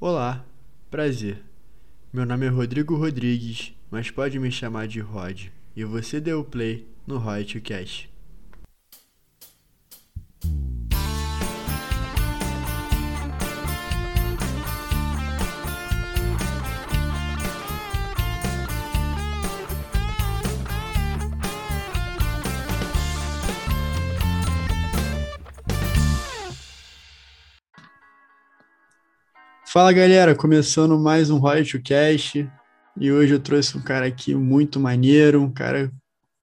Olá, prazer. Meu nome é Rodrigo Rodrigues, mas pode me chamar de Rod. E você deu play no Royalty Cast. Fala galera, começando mais um Royalty Cast e hoje eu trouxe um cara aqui muito maneiro, um cara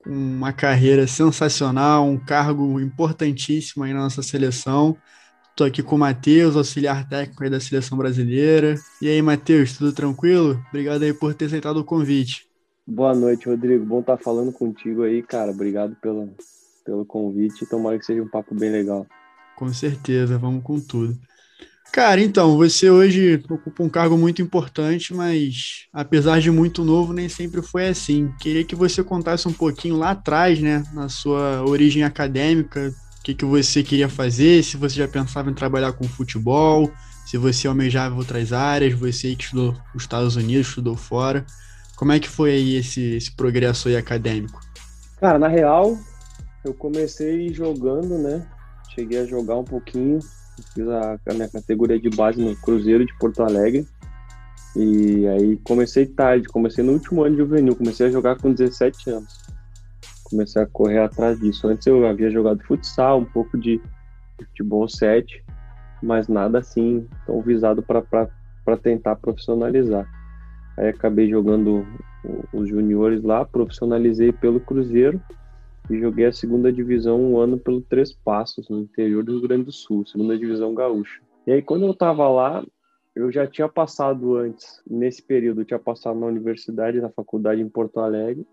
com uma carreira sensacional, um cargo importantíssimo aí na nossa seleção. Estou aqui com o Matheus, auxiliar técnico aí da seleção brasileira. E aí, Matheus, tudo tranquilo? Obrigado aí por ter aceitado o convite. Boa noite, Rodrigo. Bom estar falando contigo aí, cara. Obrigado pelo, pelo convite. Tomara que seja um papo bem legal. Com certeza, vamos com tudo. Cara, então, você hoje ocupa um cargo muito importante, mas apesar de muito novo, nem sempre foi assim. Queria que você contasse um pouquinho lá atrás, né, na sua origem acadêmica, o que, que você queria fazer, se você já pensava em trabalhar com futebol, se você almejava outras áreas, você que estudou nos Estados Unidos, estudou fora. Como é que foi aí esse, esse progresso aí acadêmico? Cara, na real, eu comecei jogando, né? Cheguei a jogar um pouquinho, fiz a, a, minha categoria de base no Cruzeiro de Porto Alegre. E aí comecei tarde, comecei no último ano de juvenil, comecei a jogar com 17 anos. Comecei a correr atrás disso. Antes eu havia jogado futsal, um pouco de futebol 7, mas nada assim tão visado para tentar profissionalizar. Aí acabei jogando os juniores lá, profissionalizei pelo Cruzeiro e joguei a segunda divisão um ano pelo Três Passos, no interior do Rio Grande do Sul, segunda divisão gaúcha. E aí, quando eu estava lá, eu já tinha passado antes, nesse período, eu tinha passado na universidade, na faculdade em Porto Alegre,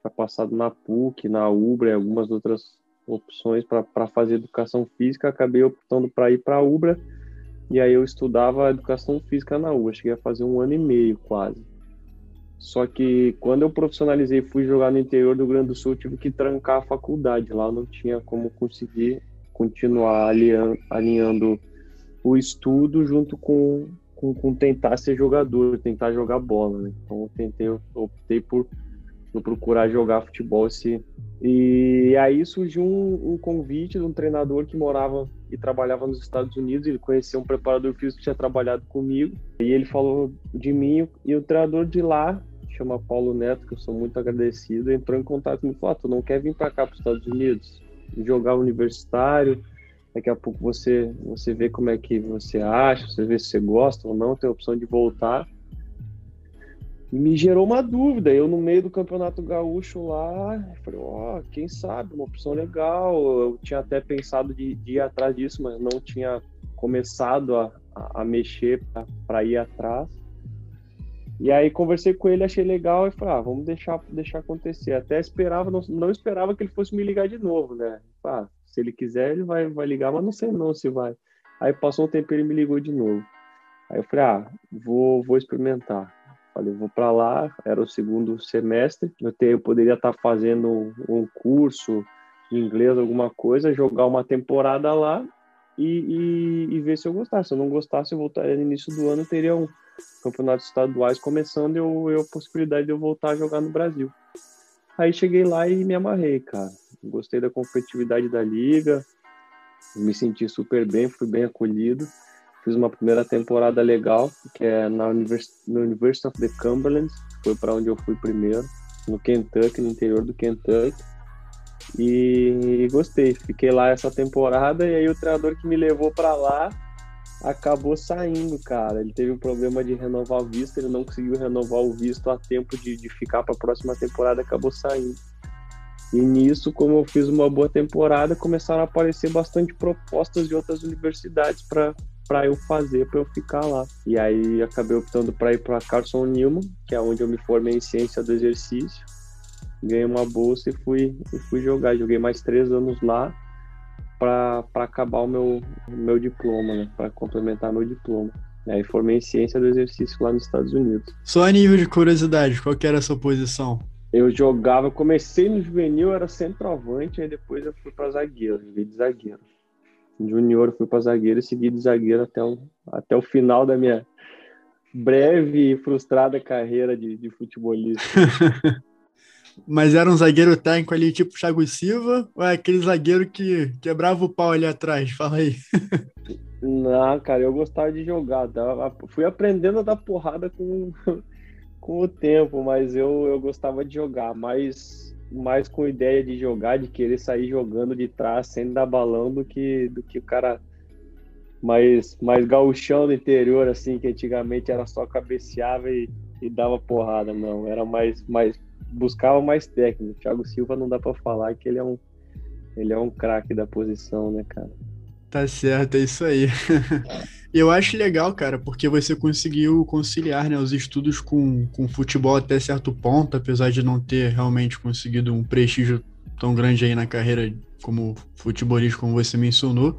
tinha passado na PUC, na UBRA e algumas outras opções para fazer educação física, acabei optando para ir para a UBRA, e aí eu estudava educação física na UBRA, cheguei a fazer um ano e meio quase. Só que quando eu profissionalizei e fui jogar no interior do Rio Grande do Sul, tive que trancar a faculdade. Lá não tinha como conseguir continuar alinhando, alinhando o estudo junto com, com, com, tentar ser jogador, tentar jogar bola. Né? Então eu tentei, eu optei por, por procurar jogar futebol. Esse... E aí surgiu um, um, convite de um treinador que morava e trabalhava nos Estados Unidos. Ele conhecia um preparador físico que tinha trabalhado comigo. E ele falou de mim. E o treinador de lá chama Paulo Neto, que eu sou muito agradecido, entrou em contato comigo e falou: ah, tu não quer vir para cá para os Estados Unidos? Jogar universitário, daqui a pouco você, você vê como é que você acha, você vê se você gosta ou não, tem a opção de voltar. E me gerou uma dúvida. Eu, no meio do campeonato gaúcho lá, falei: ó, oh, quem sabe, uma opção legal. Eu tinha até pensado de, de ir atrás disso, mas não tinha começado a, a, a mexer para ir atrás. E aí conversei com ele, achei legal e falei, ah, vamos deixar, deixar acontecer. Até esperava, não, não esperava que ele fosse me ligar de novo, né? Ah, se ele quiser, ele vai, vai ligar, mas não sei não se vai. Aí passou um tempo ele me ligou de novo. Aí eu falei, ah, vou, vou experimentar. Falei, vou para lá, era o segundo semestre. Eu, te, eu poderia estar tá fazendo um curso de inglês, alguma coisa, jogar uma temporada lá e, e, e ver se eu gostasse. Se eu não gostasse, eu voltaria no início do ano, teria um campeonatos estaduais começando, eu, eu a possibilidade de eu voltar a jogar no Brasil. Aí cheguei lá e me amarrei, cara. Gostei da competitividade da liga, me senti super bem, fui bem acolhido. Fiz uma primeira temporada legal, que é na Univers no University of the Cumberland, foi para onde eu fui primeiro, no Kentucky, no interior do Kentucky. E, e gostei, fiquei lá essa temporada e aí o treinador que me levou para lá acabou saindo, cara. Ele teve um problema de renovar o visto, ele não conseguiu renovar o visto a tempo de, de ficar para a próxima temporada, acabou saindo. E nisso, como eu fiz uma boa temporada, começaram a aparecer bastante propostas de outras universidades para para eu fazer, para eu ficar lá. E aí acabei optando para ir para Carson Newman, que é onde eu me formei em ciência do exercício. Ganhei uma bolsa e fui, e fui jogar. Joguei mais três anos lá para acabar o meu, meu diploma, né? Para complementar meu diploma. Aí formei em ciência do exercício lá nos Estados Unidos. Só a nível de curiosidade, qual que era a sua posição? Eu jogava, comecei no juvenil, era centroavante, aí depois eu fui para zagueiro, joguei de zagueiro. Junior fui para zagueiro e segui de zagueiro até o, até o final da minha, breve e frustrada carreira de, de futebolista. Mas era um zagueiro técnico ali, tipo Thiago Silva, ou é aquele zagueiro que quebrava o pau ali atrás? Fala aí. Não, cara, eu gostava de jogar. Tá? Fui aprendendo a dar porrada com, com o tempo, mas eu, eu gostava de jogar. Mais, mais com ideia de jogar, de querer sair jogando de trás sem dar balão do que, do que o cara mais, mais gauchão do interior, assim, que antigamente era só cabeceava e, e dava porrada. Não, era mais, mais buscava mais técnico. Thiago Silva não dá para falar que ele é um ele é um craque da posição, né, cara? Tá certo, é isso aí. eu acho legal, cara, porque você conseguiu conciliar né, os estudos com, com futebol até certo ponto, apesar de não ter realmente conseguido um prestígio tão grande aí na carreira como futebolista, como você mencionou.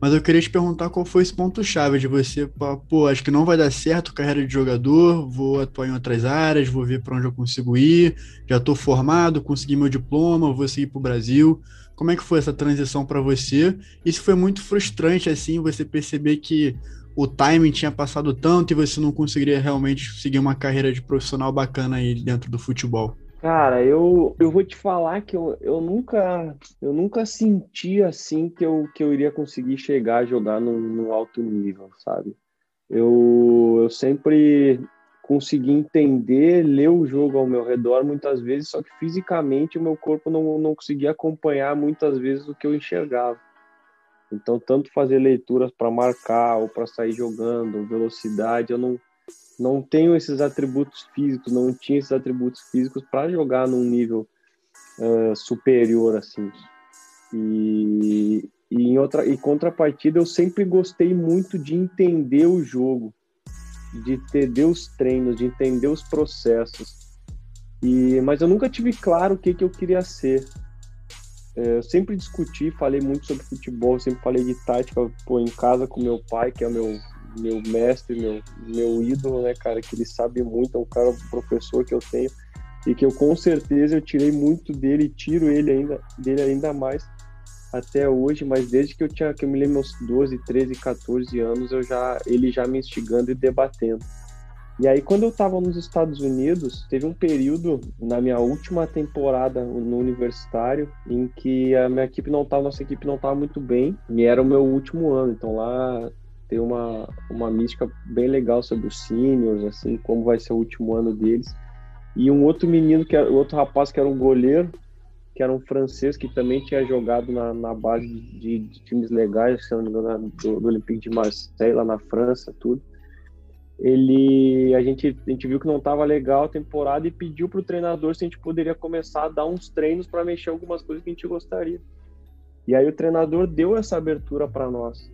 Mas eu queria te perguntar qual foi esse ponto-chave de você, pô, acho que não vai dar certo carreira de jogador, vou atuar em outras áreas, vou ver para onde eu consigo ir, já estou formado, consegui meu diploma, vou seguir para o Brasil. Como é que foi essa transição para você? Isso foi muito frustrante, assim, você perceber que o timing tinha passado tanto e você não conseguiria realmente seguir uma carreira de profissional bacana aí dentro do futebol? Cara, eu, eu vou te falar que eu, eu nunca eu nunca senti assim que eu, que eu iria conseguir chegar a jogar num, num alto nível, sabe? Eu, eu sempre consegui entender, ler o jogo ao meu redor muitas vezes, só que fisicamente o meu corpo não, não conseguia acompanhar muitas vezes o que eu enxergava. Então, tanto fazer leituras para marcar ou para sair jogando, velocidade, eu não, não tenho esses atributos físicos, não tinha esses atributos físicos para jogar num nível uh, superior assim. E, e em outra e contrapartida eu sempre gostei muito de entender o jogo, de entender os treinos, de entender os processos. E mas eu nunca tive claro o que que eu queria ser. É, eu sempre discuti, falei muito sobre futebol, sempre falei de tática, pô, em casa com meu pai, que é meu meu mestre, meu, meu ídolo, né, cara, que ele sabe muito, é um cara, um professor que eu tenho e que eu com certeza eu tirei muito dele tiro ele ainda dele ainda mais até hoje, mas desde que eu tinha que eu me lembro meus 12, 13, 14 anos, eu já ele já me instigando e debatendo. E aí quando eu estava nos Estados Unidos, teve um período na minha última temporada no universitário em que a minha equipe não tava, nossa equipe não estava muito bem, e era o meu último ano. Então lá tem uma, uma mística bem legal sobre os seniors, assim, como vai ser o último ano deles. E um outro menino, que era, outro rapaz que era um goleiro, que era um francês que também tinha jogado na, na base de, de times legais, se não me engano, do, do Olympique de Marseille, lá na França, tudo. Ele, a gente, a gente viu que não estava legal a temporada e pediu para o treinador se a gente poderia começar a dar uns treinos para mexer algumas coisas que a gente gostaria. E aí o treinador deu essa abertura para nós.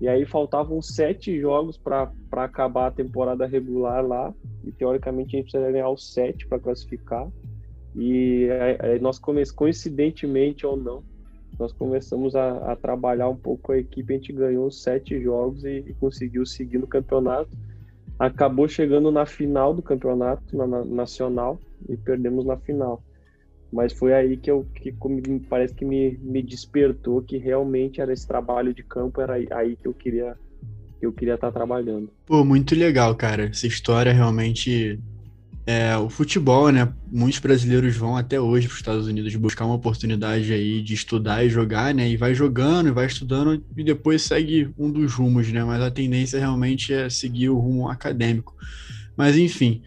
E aí faltavam sete jogos para acabar a temporada regular lá. E teoricamente a gente precisaria ganhar os sete para classificar. E aí nós começamos, coincidentemente ou não, nós começamos a, a, trabalhar um pouco a equipe. A gente ganhou os sete jogos e, e, conseguiu seguir no campeonato. Acabou chegando na final do campeonato na, na, nacional e perdemos na final. Mas foi aí que eu que parece que me, me despertou que realmente era esse trabalho de campo, era aí que eu queria que eu queria estar trabalhando. Pô, muito legal, cara. Essa história realmente é, o futebol, né? Muitos brasileiros vão até hoje para os Estados Unidos buscar uma oportunidade aí de estudar e jogar, né? E vai jogando, e vai estudando e depois segue um dos rumos, né? Mas a tendência realmente é seguir o rumo acadêmico. Mas enfim,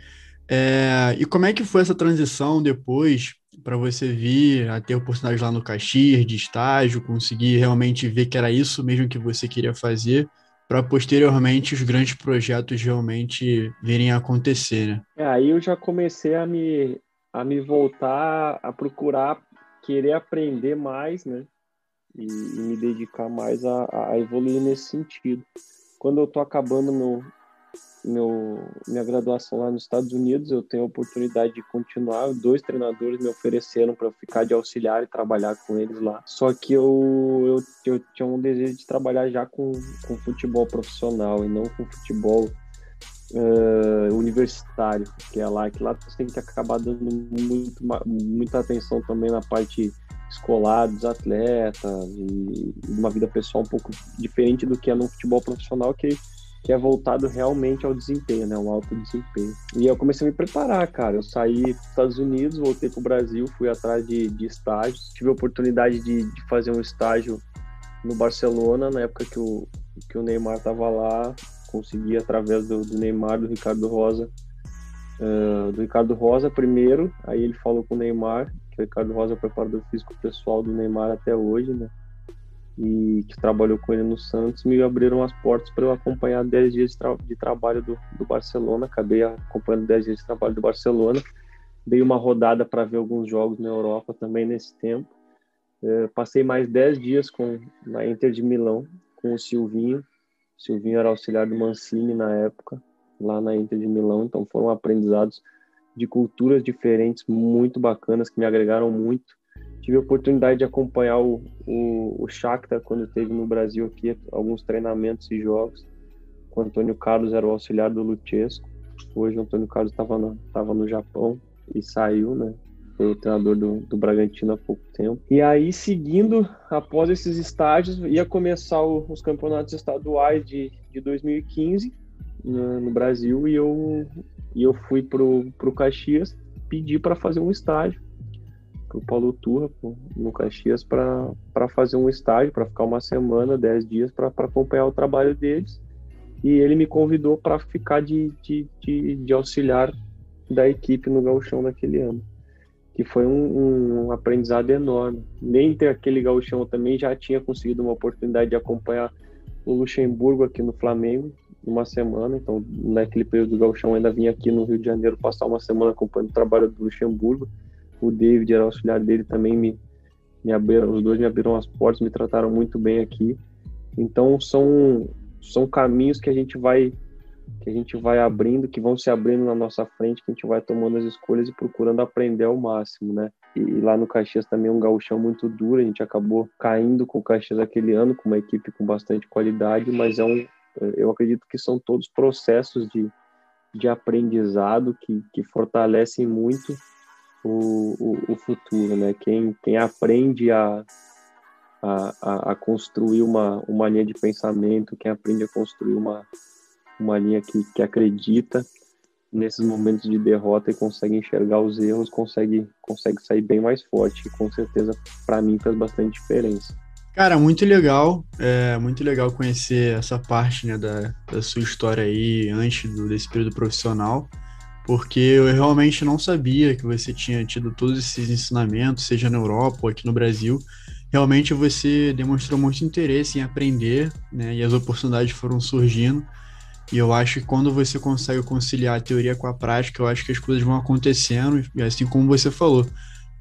é, e como é que foi essa transição depois para você vir a ter oportunidade lá no Caxias, de estágio, conseguir realmente ver que era isso mesmo que você queria fazer, para posteriormente os grandes projetos realmente virem a acontecer, né? É, aí eu já comecei a me, a me voltar a procurar querer aprender mais, né? E, e me dedicar mais a, a evoluir nesse sentido. Quando eu tô acabando meu, meu, minha graduação lá nos Estados Unidos, eu tenho a oportunidade de continuar. Dois treinadores me ofereceram para ficar de auxiliar e trabalhar com eles lá. Só que eu, eu, eu tinha um desejo de trabalhar já com, com futebol profissional e não com futebol uh, universitário, que é lá que lá você tem que acabar dando muito, muita atenção também na parte escolar dos atletas e uma vida pessoal um pouco diferente do que é no futebol profissional que que é voltado realmente ao desempenho, né? Um alto desempenho. E eu comecei a me preparar, cara. Eu saí dos Estados Unidos, voltei para o Brasil, fui atrás de, de estágios. Tive a oportunidade de, de, fazer um estágio no Barcelona, na época que o, que o Neymar estava lá. Consegui, através do, do, Neymar, do Ricardo Rosa, uh, do Ricardo Rosa primeiro. Aí ele falou com o Neymar, que o Ricardo Rosa é o preparador físico pessoal do Neymar até hoje, né? E que trabalhou com ele no Santos, me abriram as portas para eu acompanhar 10 dias de, tra de trabalho do, do, Barcelona. Acabei acompanhando 10 dias de trabalho do Barcelona. Dei uma rodada para ver alguns jogos na Europa também nesse tempo. É, passei mais 10 dias com, na Inter de Milão com o Silvinho. O Silvinho era auxiliar do Mancini na época, lá na Inter de Milão. Então foram aprendizados de culturas diferentes muito bacanas que me agregaram muito tive a oportunidade de acompanhar o, o, o Shakhtar quando esteve no Brasil aqui, alguns treinamentos e jogos. O Antônio Carlos era o auxiliar do Luchesco. Hoje o Antônio Carlos estava no, tava no Japão e saiu, né? Foi o treinador do, do Bragantino há pouco tempo. E aí, seguindo, após esses estágios, ia começar o, os campeonatos estaduais de, de 2015 no, no Brasil e eu, e eu fui pro, pro Caxias pedir para fazer um estágio pro Paulo Turra, no Caxias, para fazer um estágio, para ficar uma semana, dez dias, para acompanhar o trabalho deles. E ele me convidou para ficar de, de, de, de, auxiliar da equipe no gauchão daquele ano, que foi um, um aprendizado enorme. Nem ter aquele gauchão eu também já tinha conseguido uma oportunidade de acompanhar o Luxemburgo aqui no Flamengo, uma semana, então naquele período do gauchão ainda vim aqui no Rio de Janeiro passar uma semana acompanhando o trabalho do Luxemburgo, o David era auxiliar dele também me, me abriram, os dois me abriram as portas, me trataram muito bem aqui. Então são são caminhos que a gente vai que a gente vai abrindo, que vão se abrindo na nossa frente, que a gente vai tomando as escolhas e procurando aprender ao máximo, né? E, lá no Caxias também é um gauchão muito duro, a gente acabou caindo com o Caxias aquele ano, com uma equipe com bastante qualidade, mas é um, eu acredito que são todos processos de, de aprendizado que, que fortalecem muito o, o, futuro, né? Quem, quem aprende a, a, a, construir uma, uma linha de pensamento, quem aprende a construir uma, uma linha que, que acredita nesses momentos de derrota e consegue enxergar os erros, consegue, consegue sair bem mais forte. E com certeza, para mim, faz bastante diferença. Cara, muito legal. É muito legal conhecer essa parte né, da, da sua história aí antes do, desse período profissional porque eu realmente não sabia que você tinha tido todos esses ensinamentos, seja na Europa ou aqui no Brasil. Realmente você demonstrou muito interesse em aprender, né? E as oportunidades foram surgindo. E eu acho que quando você consegue conciliar a teoria com a prática, eu acho que as coisas vão acontecendo, e assim como você falou,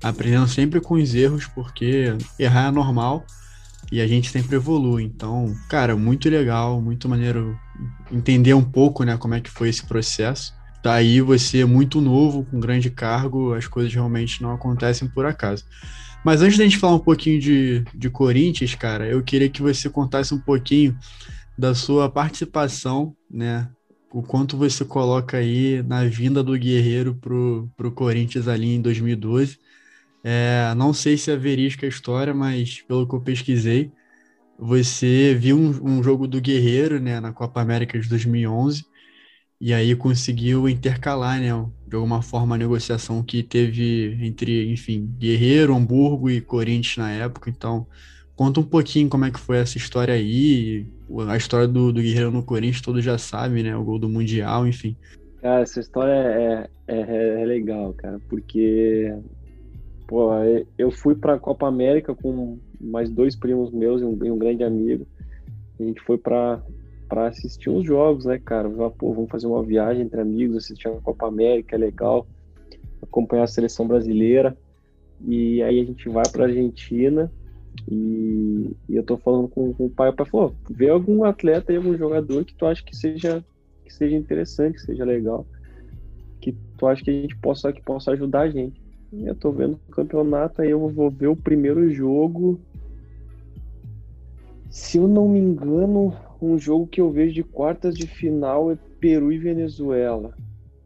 aprendendo sempre com os erros, porque errar é normal e a gente sempre evolui. Então, cara, muito legal, muito maneiro entender um pouco, né, como é que foi esse processo. Daí você é muito novo, com grande cargo, as coisas realmente não acontecem por acaso. Mas antes da gente falar um pouquinho de, de Corinthians, cara, eu queria que você contasse um pouquinho da sua participação, né? O quanto você coloca aí na vinda do Guerreiro pro, pro Corinthians ali em 2012. É, não sei se é verídica a história, mas pelo que eu pesquisei, você viu um, um jogo do Guerreiro, né, na Copa América de 2011 e aí conseguiu intercalar, né, de alguma forma, a negociação que teve entre, enfim, Guerreiro, Hamburgo e Corinthians na época. Então, conta um pouquinho como é que foi essa história aí. A história do, do Guerreiro no Corinthians, todos já sabem, né? O gol do Mundial, enfim. Cara, essa história é, é, é legal, cara, porque pô, eu fui para a Copa América com mais dois primos meus e um, e um grande amigo. A gente foi para para assistir uns jogos, né, cara? Pô, vamos fazer uma viagem entre amigos, assistir a Copa América, é legal, acompanhar a seleção brasileira. E aí a gente vai para Argentina e, e, eu tô falando com, com o pai, o pai falou, vê algum atleta e algum jogador que tu acha que seja que seja interessante, que seja legal, que tu acha que a gente possa que possa ajudar a gente. E eu tô vendo o campeonato, aí eu vou ver o primeiro jogo. Se eu não me engano, um jogo que eu vejo de quartas de final é Peru e Venezuela.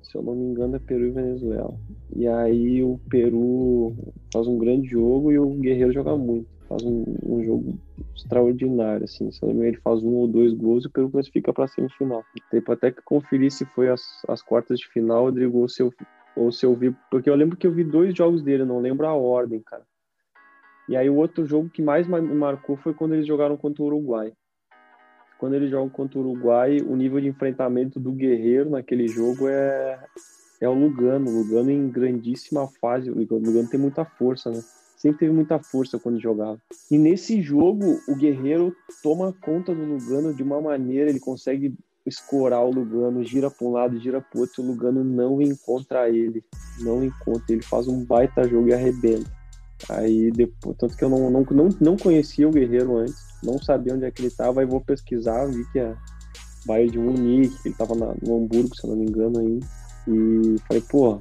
Se eu não me engano, é Peru e Venezuela. E aí o Peru faz um grande jogo e o Guerreiro joga muito. Faz um, um jogo extraordinário, assim. Se não me engano, ele faz um ou dois gols e o Peru classifica para semifinal. Tempo até que conferir se foi as, as quartas de final, Rodrigo, ou se, eu, ou se eu vi. Porque eu lembro que eu vi dois jogos dele, não lembro a ordem, cara. E aí o outro jogo que mais me marcou foi quando eles jogaram contra o Uruguai. Quando eles jogam contra o Uruguai, o nível de enfrentamento do Guerreiro naquele jogo é, é o Lugano. O Lugano em grandíssima fase. O Lugano tem muita força, né? Sempre teve muita força quando jogava. E nesse jogo, o Guerreiro toma conta do Lugano de uma maneira, ele consegue escorar o Lugano, gira para um lado, gira para outro, o Lugano não encontra ele. Não encontra, ele faz um baita jogo e arrebenta. Aí depois, tanto que eu não, não, não, não conhecia o Guerreiro antes, não sabia onde é que ele estava, aí vou pesquisar, vi que é Bayern de Munique, ele estava no Hamburgo, se eu não me engano ainda. E falei, pô,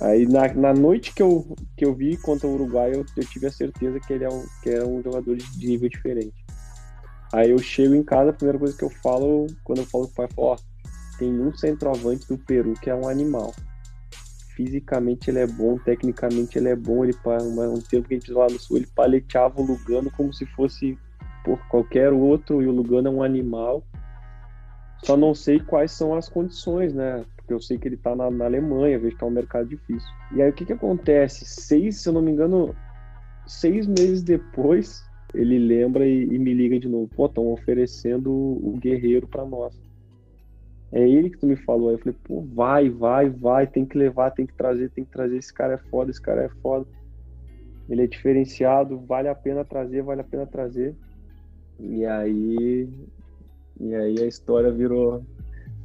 aí na, na noite que eu, que eu vi contra o Uruguai, eu, eu tive a certeza que ele é um, que era um jogador de, de nível diferente. Aí eu chego em casa, a primeira coisa que eu falo, quando eu falo com o pai, ó, tem um centroavante do Peru que é um animal fisicamente ele é bom, tecnicamente ele é bom, ele um tempo que a gente lá no sul, ele paleteava o Lugano como se fosse por qualquer outro, e o Lugano é um animal. Só não sei quais são as condições, né? Porque eu sei que ele tá na, na Alemanha, vejo que é um mercado difícil. E aí o que que acontece? Seis, se eu não me engano, seis meses depois, ele lembra e, e me liga de novo. Pô, estão oferecendo o guerreiro para nós. É ele que tu me falou. Aí eu falei, pô, vai, vai, vai, tem que levar, tem que trazer, tem que trazer. Esse cara é foda, esse cara é foda. Ele é diferenciado, vale a pena trazer, vale a pena trazer. E aí. E aí a história virou.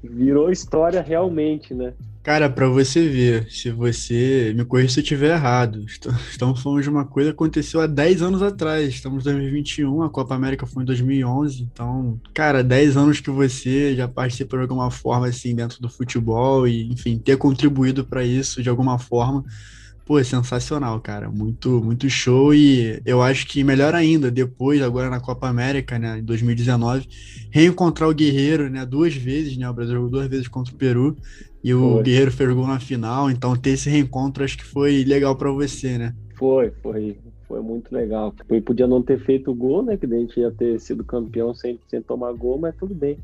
Virou história realmente, né? Cara, para você ver, se você me corrija se eu estiver errado, estamos falando de uma coisa que aconteceu há 10 anos atrás, estamos em 2021, a Copa América foi em 2011, então, cara, 10 anos que você já participou de alguma forma, assim, dentro do futebol e, enfim, ter contribuído para isso de alguma forma, pô, é sensacional, cara, muito, muito show e eu acho que melhor ainda, depois, agora na Copa América, né, em 2019, reencontrar o Guerreiro, né, duas vezes, né, o Brasil jogou duas vezes contra o Peru, e o foi. Guerreiro fez gol na final, então ter esse reencontro acho que foi legal para você, né? Foi, foi, foi muito legal. Eu podia não ter feito gol, né? Que a gente ia ter sido campeão sem, sem tomar gol, mas tudo bem.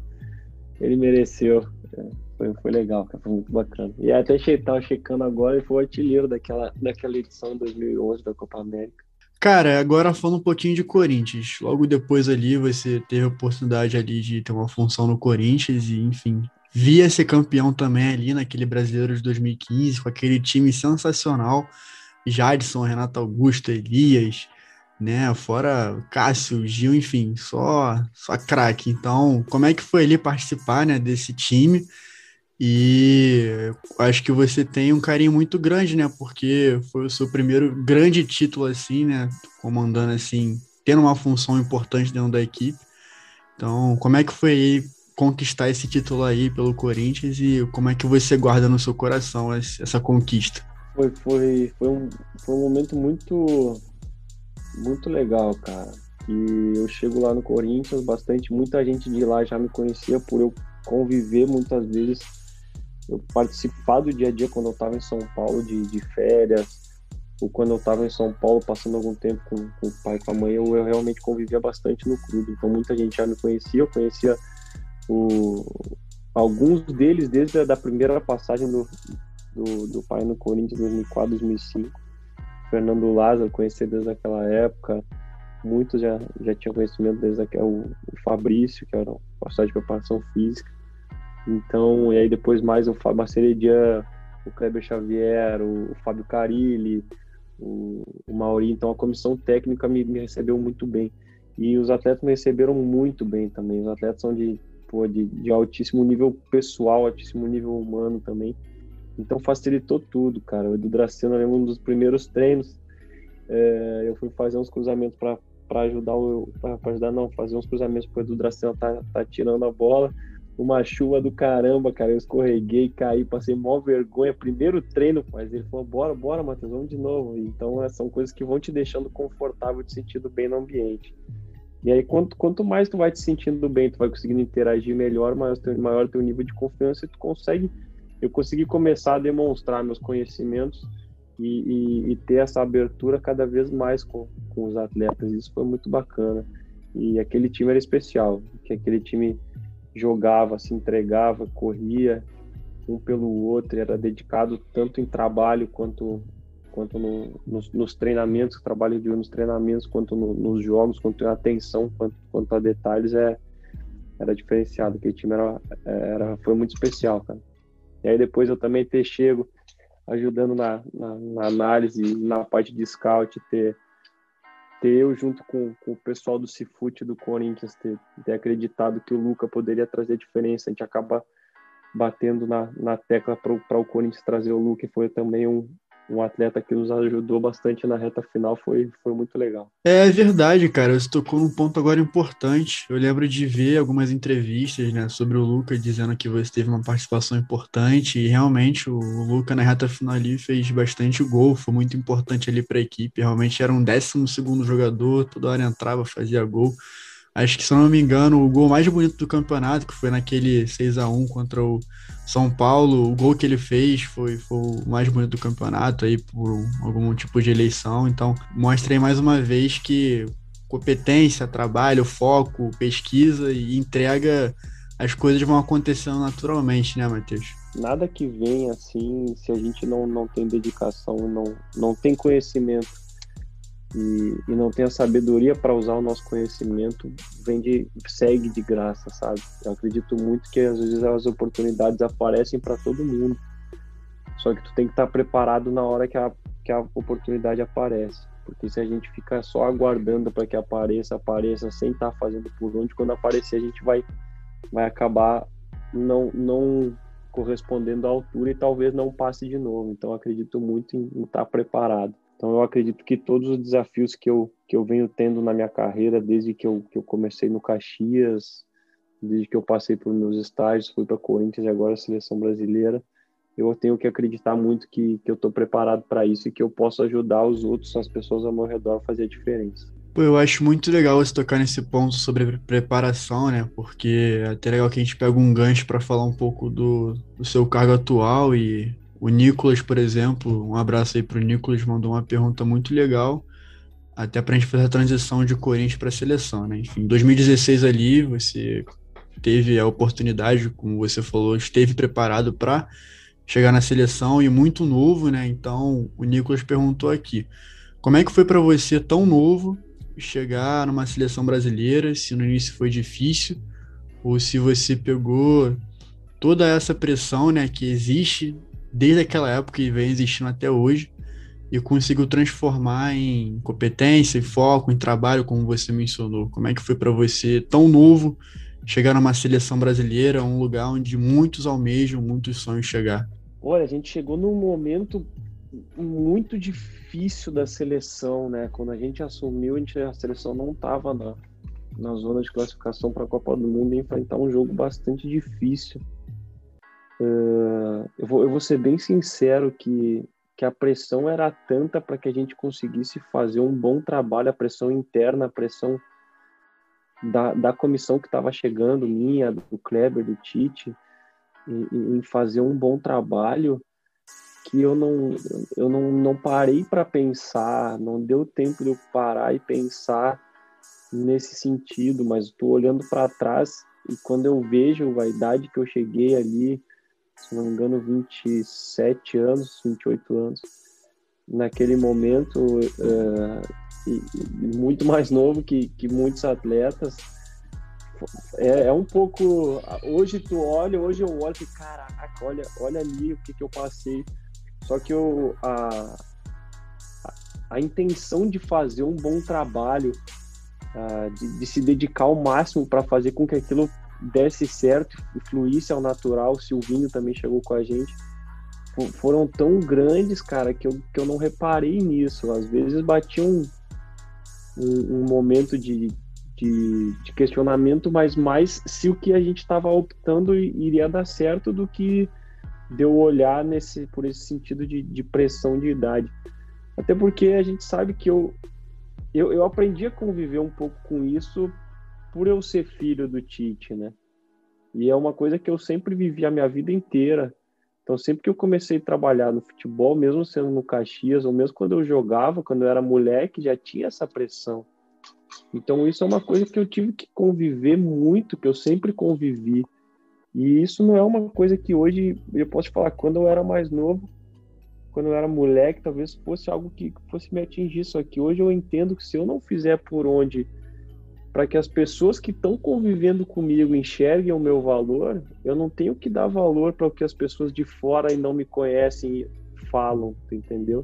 Ele mereceu. É, foi, foi legal, foi muito bacana. E até estava checando agora e foi o artilheiro daquela, daquela edição de 2011 da Copa América. Cara, agora falando um pouquinho de Corinthians. Logo depois ali você teve a oportunidade ali de ter uma função no Corinthians e, enfim, via ser campeão também ali naquele Brasileiro de 2015, com aquele time sensacional. Jadson, Renato Augusto, Elias, né? Fora Cássio, Gil, enfim, só só craque. Então, como é que foi ali participar, né, desse time? E acho que você tem um carinho muito grande, né? Porque foi o seu primeiro grande título assim, né, comandando assim, tendo uma função importante dentro da equipe. Então, como é que foi conquistar esse título aí pelo Corinthians e como é que você guarda no seu coração essa conquista? Foi, foi, foi, um, foi um momento muito, muito legal, cara. E eu chego lá no Corinthians, bastante, muita gente de lá já me conhecia por eu conviver muitas vezes, eu participar do dia a dia quando eu estava em São Paulo de, de férias, ou quando eu estava em São Paulo passando algum tempo com, com o pai com a mãe, eu, eu realmente convivia bastante no clube. Então muita gente já me conhecia, eu conhecia o, alguns deles desde a da primeira passagem do, do, do pai no Corinthians 2004, 2005. Fernando Lázaro, conheci desde aquela época. Muitos já, já tinham conhecimento desde aquela, o, o Fabrício, que era o passagem de preparação física. Então, e aí depois mais o Fábio Maceredian, o Kleber Xavier, o, o Fábio Carilli, o, o Mauri. Então a comissão técnica me, me recebeu muito bem. E os atletas me receberam muito bem também. Os atletas são de pô, de, de altíssimo nível pessoal, altíssimo nível humano também. Então facilitou tudo, cara. O Edu Dracena, eu lembro um dos primeiros treinos, é, eu fui fazer uns cruzamentos para ajudar o para ajudar não, fazer uns cruzamentos para o Edu Dracena tá, tá tirando a bola. Uma chuva do caramba, cara. Eu escorreguei, caí, passei mó vergonha. Primeiro treino, mas ele falou: bora, bora, Matheus, vamos de novo. Então, é, são coisas que vão te deixando confortável, te sentindo bem no ambiente. E aí, quanto, quanto mais tu vai te sentindo bem, tu vai conseguindo interagir melhor, maior, maior teu nível de confiança e tu consegue. Eu consegui começar a demonstrar meus conhecimentos e, e, e ter essa abertura cada vez mais com, com os atletas. Isso foi muito bacana. E aquele time era especial, que aquele time jogava, se entregava, corria um pelo outro, era dedicado tanto em trabalho quanto quanto no, nos, nos, treinamentos, trabalho de nos treinamentos, quanto no, nos jogos, quanto em atenção, quanto, quanto a detalhes, é, era diferenciado. Aquele time era, era, foi muito especial, cara. E aí depois eu também ter chego ajudando na, na, na análise, na parte de scout, ter, ter eu junto com, com o pessoal do Cifute do Corinthians, ter, ter acreditado que o Luca poderia trazer diferença. A gente acaba batendo na, na tecla para o Corinthians trazer o Luca, foi também um, um atleta que nos ajudou bastante na reta final, foi, foi muito legal. É verdade, cara, você tocou num ponto agora importante. Eu lembro de ver algumas entrevistas né, sobre o Luca dizendo que você teve uma participação importante e realmente o Luca na reta final ali fez bastante gol, foi muito importante ali para a equipe. Realmente era um décimo segundo jogador, toda hora entrava, fazia gol. Acho que, se não me engano, o gol mais bonito do campeonato, que foi naquele 6 a 1 contra o São Paulo, o gol que ele fez foi, foi o mais bonito do campeonato aí por algum tipo de eleição. Então, mostrei mais uma vez que competência, trabalho, foco, pesquisa e entrega, as coisas vão acontecendo naturalmente, né, Matheus? Nada que vem assim, se a gente não, não tem dedicação, não, não tem conhecimento e, e não tem a sabedoria para usar o nosso conhecimento, vem de, segue de graça, sabe? Eu acredito muito que às vezes as oportunidades aparecem para todo mundo. Só que tu tem que estar tá preparado na hora que a, que a oportunidade aparece. Porque se a gente ficar só aguardando para que apareça, apareça, sem estar tá fazendo por onde, quando aparecer a gente vai, vai acabar não, não correspondendo à altura e talvez não passe de novo. Então acredito muito em, em estar tá preparado. Então eu acredito que todos os desafios que eu, que eu venho tendo na minha carreira, desde que eu, que eu comecei no Caxias, desde que eu passei por meus estágios, fui para Corinthians e agora a seleção brasileira, eu tenho que acreditar muito que, que eu estou preparado para isso e que eu posso ajudar os outros, as pessoas ao meu redor a fazer a diferença. Pô, eu acho muito legal você tocar nesse ponto sobre preparação, né? Porque é até legal que a gente pega um gancho para falar um pouco do, do seu cargo atual e o Nicolas, por exemplo, um abraço aí para o Nicolas, mandou uma pergunta muito legal, até para a gente fazer a transição de Corinthians para a seleção, né? Enfim, em 2016 ali, você teve a oportunidade, como você falou, esteve preparado para chegar na seleção e muito novo, né? Então, o Nicolas perguntou aqui: como é que foi para você tão novo chegar numa seleção brasileira? Se no início foi difícil ou se você pegou toda essa pressão, né, que existe desde aquela época e vem existindo até hoje e conseguiu transformar em competência, em foco, em trabalho, como você mencionou. Como é que foi para você, tão novo, chegar numa seleção brasileira, um lugar onde muitos almejam, muitos sonham chegar? Olha, a gente chegou num momento muito difícil da seleção, né? Quando a gente assumiu, a, gente, a seleção não estava na, na zona de classificação para a Copa do Mundo e enfrentar um jogo bastante difícil. Uh, eu, vou, eu vou ser bem sincero que, que a pressão era tanta para que a gente conseguisse fazer um bom trabalho, a pressão interna, a pressão da, da comissão que estava chegando, minha, do Kleber, do Tite, em, em, fazer um bom trabalho que eu não, eu não, não parei para pensar, não deu tempo de eu parar e pensar nesse sentido, mas estou olhando para trás e quando eu vejo a idade que eu cheguei ali, se não me engano, 27 anos, 28 anos. Naquele momento, uh, e, e muito mais novo que, que muitos atletas. É, é, um pouco. Hoje tu olha, hoje eu olho e caraca, olha, olha ali o que, que eu passei. Só que eu, a, a, intenção de fazer um bom trabalho, de, de se dedicar ao máximo para fazer com que aquilo desse certo e fluísse ao natural. O Silvinho também chegou com a gente. Foram tão grandes, cara, que eu, que eu não reparei nisso. Às vezes batia um, um, um momento de, de, de, questionamento, mas mais se o que a gente estava optando iria dar certo do que deu olhar nesse, por esse sentido de, de pressão de idade. Até porque a gente sabe que eu, eu, eu aprendi a conviver um pouco com isso por eu ser filho do Tite, né? E é uma coisa que eu sempre vivi a minha vida inteira. Então, sempre que eu comecei a trabalhar no futebol, mesmo sendo no Caxias, ou mesmo quando eu jogava, quando eu era moleque, já tinha essa pressão. Então isso é uma coisa que eu tive que conviver muito, que eu sempre convivi. E isso não é uma coisa que hoje eu posso falar quando eu era mais novo, quando eu era moleque, talvez fosse algo que fosse me atingir. Só que hoje eu entendo que se eu não fizer por onde para que as pessoas que estão convivendo comigo enxerguem o meu valor, eu não tenho que dar valor para o que as pessoas de fora e não me conhecem falam, entendeu?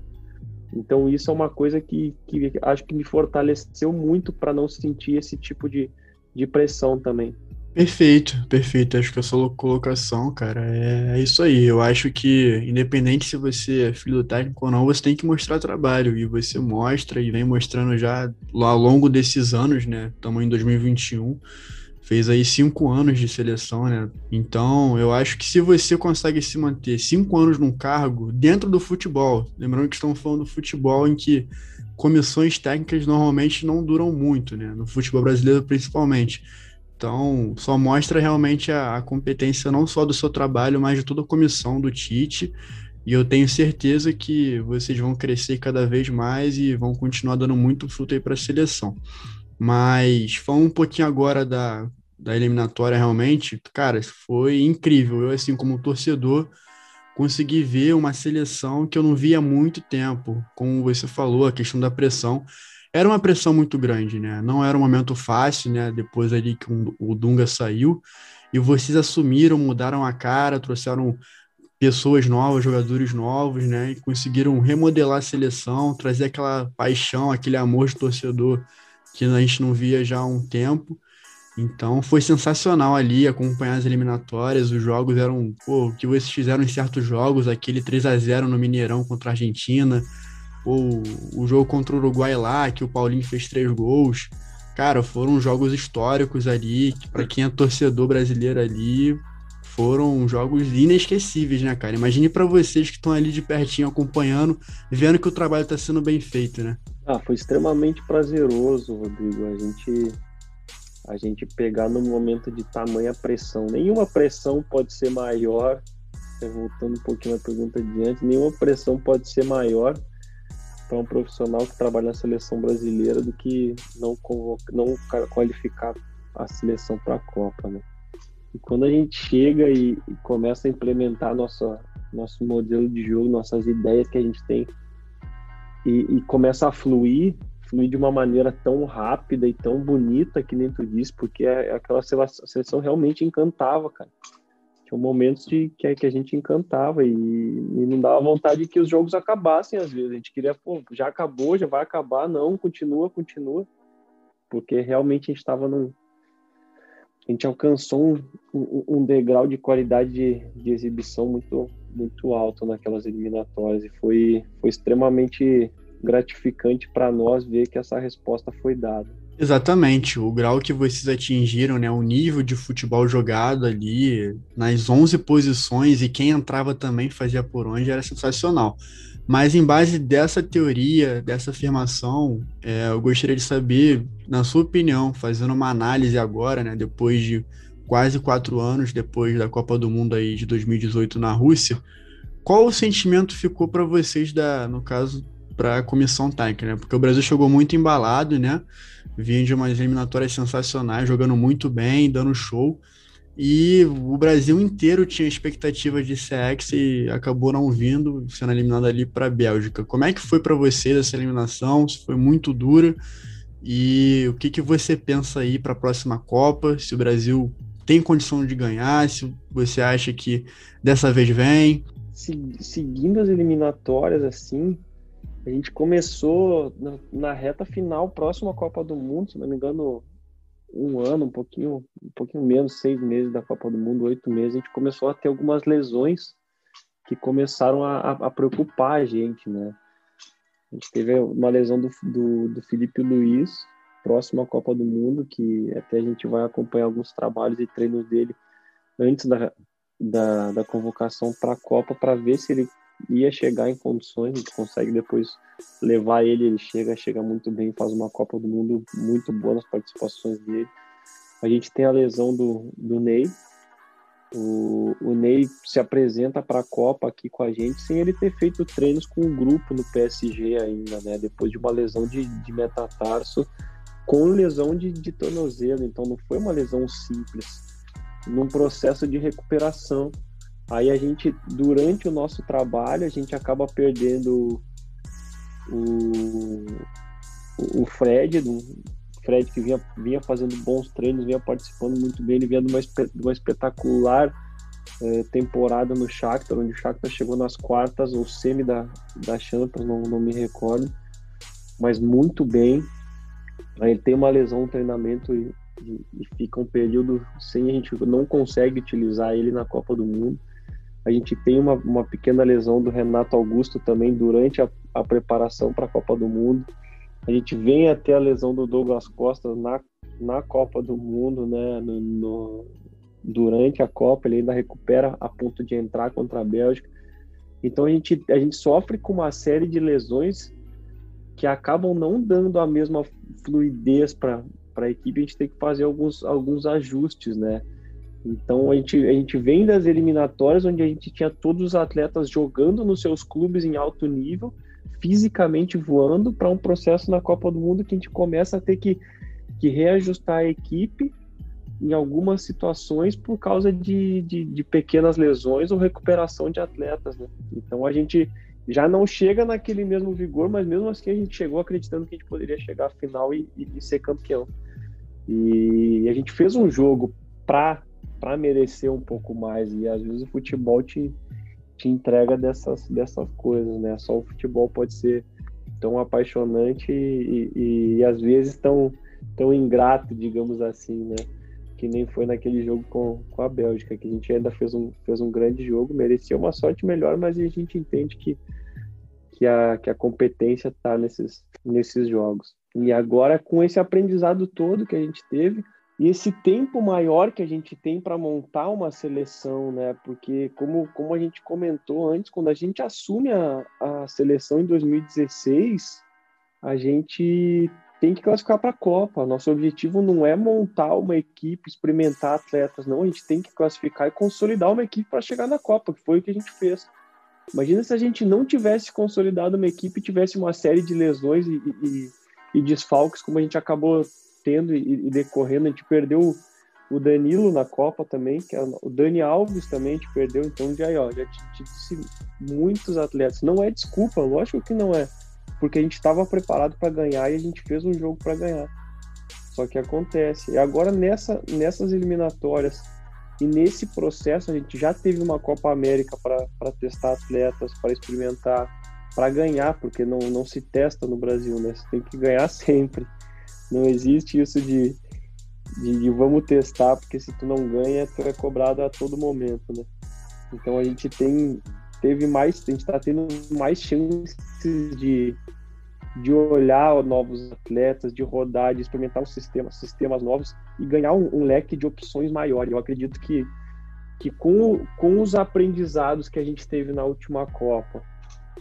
Então isso é uma coisa que, que acho que me fortaleceu muito para não sentir esse tipo de, de pressão também. Perfeito, perfeito. Acho que a sua colocação, cara, é, é isso aí. Eu acho que, independente se você é filho do técnico ou não, você tem que mostrar trabalho. E você mostra e vem mostrando já ao longo desses anos, né? Estamos em 2021. Fez aí cinco anos de seleção, né? Então, eu acho que se você consegue se manter cinco anos num cargo dentro do futebol, lembrando que estamos falando do futebol em que comissões técnicas normalmente não duram muito, né? No futebol brasileiro, principalmente então, só mostra realmente a, a, competência não só do seu trabalho, mas de toda a comissão do Tite. E eu tenho certeza que vocês vão crescer cada vez mais e vão continuar dando muito fruto aí para a seleção. Mas falando um pouquinho agora da, da eliminatória, realmente, cara, foi incrível. Eu, assim, como torcedor, consegui ver uma seleção que eu não via há muito tempo. Como você falou, a questão da pressão era uma pressão muito grande, né? Não era um momento fácil, né? Depois ali que o Dunga saiu e vocês assumiram, mudaram a cara, trouxeram pessoas novas, jogadores novos, né? E conseguiram remodelar a seleção, trazer aquela paixão, aquele amor de torcedor que a gente não via já há um tempo. Então foi sensacional ali acompanhar as eliminatórias. Os jogos eram, pô, o que vocês fizeram em certos jogos, aquele 3 a 0 no Mineirão contra a Argentina, ou o jogo contra o Uruguai lá, que o Paulinho fez três gols. Cara, foram jogos históricos ali, que para quem é torcedor brasileiro ali, foram jogos inesquecíveis, né, cara? Imagine para vocês que estão ali de pertinho acompanhando, vendo que o trabalho está sendo bem feito, né? Ah, foi extremamente prazeroso, Rodrigo. A gente a gente pegar no momento de tamanha pressão. Nenhuma pressão pode ser maior. Voltando um pouquinho à pergunta de antes, nenhuma pressão pode ser maior para um profissional que trabalha na seleção brasileira do que não, convoca, não qualificar a seleção para a Copa, né? E quando a gente chega e, e, começa a implementar nossa, nosso modelo de jogo, nossas ideias que a gente tem, e, e começa a fluir, fluir de uma maneira tão rápida e tão bonita que nem tu disse, porque é, aquela seleção realmente encantava, cara tinha momentos de que, que a gente encantava e, e, não dava vontade que os jogos acabassem às vezes. A gente queria, pô, já acabou, já vai acabar, não, continua, continua. Porque realmente a gente estava num. A gente alcançou um, um, um degrau de qualidade de, de, exibição muito, muito alto naquelas eliminatórias e foi, foi extremamente gratificante para nós ver que essa resposta foi dada. Exatamente, o grau que vocês atingiram, né, o nível de futebol jogado ali, nas 11 posições, e quem entrava também fazia por onde, era sensacional. Mas em base dessa teoria, dessa afirmação, é, eu gostaria de saber, na sua opinião, fazendo uma análise agora, né, depois de quase quatro anos, depois da Copa do Mundo aí de 2018 na Rússia, qual o sentimento ficou para vocês, da, no caso, para a comissão técnica, né? Porque o Brasil chegou muito embalado, né? Vinha de umas eliminatórias sensacionais, jogando muito bem, dando show. E o Brasil inteiro tinha expectativa de CX e acabou não vindo, sendo eliminado ali para a Bélgica. Como é que foi para você essa eliminação? Se foi muito dura? E o que, que você pensa aí para a próxima Copa? Se o Brasil tem condição de ganhar? Se você acha que dessa vez vem? Seguindo as eliminatórias, assim, a gente começou na, na, reta final, próximo à Copa do Mundo, se não me engano, um ano, um pouquinho, um pouquinho menos, seis meses da Copa do Mundo, oito meses, a gente começou a ter algumas lesões que começaram a, a preocupar a gente, né? A gente teve uma lesão do, do, do Felipe Luiz, próximo à Copa do Mundo, que até a gente vai acompanhar alguns trabalhos e treinos dele antes da, da, da convocação para a Copa, para ver se ele ia chegar em condições, a gente consegue depois levar ele, ele chega, chega muito bem, faz uma Copa do Mundo muito boa nas participações dele. A gente tem a lesão do, do Ney. O, o Ney se apresenta para a Copa aqui com a gente sem ele ter feito treinos com o grupo no PSG ainda, né? Depois de uma lesão de, de metatarso com lesão de, de tornozelo, então não foi uma lesão simples, num processo de recuperação. Aí a gente, durante o nosso trabalho, a gente acaba perdendo o, o Fred, Fred que vinha, vinha fazendo bons treinos, vinha participando muito bem, ele vinha de uma, de uma espetacular é, temporada no Shakhtar, onde o Shakhtar chegou nas quartas ou semi da, da Champions, não, não me recordo, mas muito bem. Aí ele tem uma lesão no treinamento e, e, e, fica um período sem a gente não consegue utilizar ele na Copa do Mundo. A gente tem uma, uma pequena lesão do Renato Augusto também durante a, a preparação para a Copa do Mundo. A gente vem até a lesão do Douglas Costa na, na Copa do Mundo, né? No, no, durante a Copa, ele ainda recupera a ponto de entrar contra a Bélgica. Então a gente, a gente sofre com uma série de lesões que acabam não dando a mesma fluidez para a equipe, a gente tem que fazer alguns, alguns ajustes, né? Então a gente, a gente vem das eliminatórias onde a gente tinha todos os atletas jogando nos seus clubes em alto nível, fisicamente voando, para um processo na Copa do Mundo que a gente começa a ter que, que reajustar a equipe em algumas situações por causa de, de, de, pequenas lesões ou recuperação de atletas. Né? Então a gente já não chega naquele mesmo vigor, mas mesmo assim a gente chegou acreditando que a gente poderia chegar à final e, e, e ser campeão. E a gente fez um jogo para merecer um pouco mais, e às vezes o futebol te, te entrega dessas, dessas coisas, né? Só o futebol pode ser tão apaixonante e, e, e às vezes tão, tão ingrato, digamos assim, né? que nem foi naquele jogo com, com a Bélgica, que a gente ainda fez um, fez um grande jogo, merecia uma sorte melhor, mas a gente entende que, que, a, que a competência está nesses, nesses jogos. E agora, com esse aprendizado todo que a gente teve, e esse tempo maior que a gente tem para montar uma seleção, né? Porque, como, como a gente comentou antes, quando a gente assume a, a seleção em 2016, a gente tem que classificar para a Copa. Nosso objetivo não é montar uma equipe, experimentar atletas, não. A gente tem que classificar e consolidar uma equipe para chegar na Copa, que foi o que a gente fez. Imagina se a gente não tivesse consolidado uma equipe e tivesse uma série de lesões e, e, e desfalques, como a gente acabou tendo e, e, decorrendo. A gente perdeu o Danilo na Copa também, que é o Dani Alves também a gente perdeu. Então, já, ó, já disse muitos atletas. Não é desculpa, lógico que não é porque a gente estava preparado para ganhar e a gente fez um jogo para ganhar. Só que acontece. E agora nessa, nessas eliminatórias e nesse processo a gente já teve uma Copa América para testar atletas, para experimentar, para ganhar, porque não, não se testa no Brasil, né? Você tem que ganhar sempre. Não existe isso de, de, de vamos testar, porque se tu não ganha, tu é cobrado a todo momento, né? Então a gente tem teve mais, a gente está tendo mais chances de, de olhar novos atletas, de rodar, de experimentar um sistema, sistemas novos e ganhar um, um leque de opções maior. Eu acredito que, que com, com os aprendizados que a gente teve na última Copa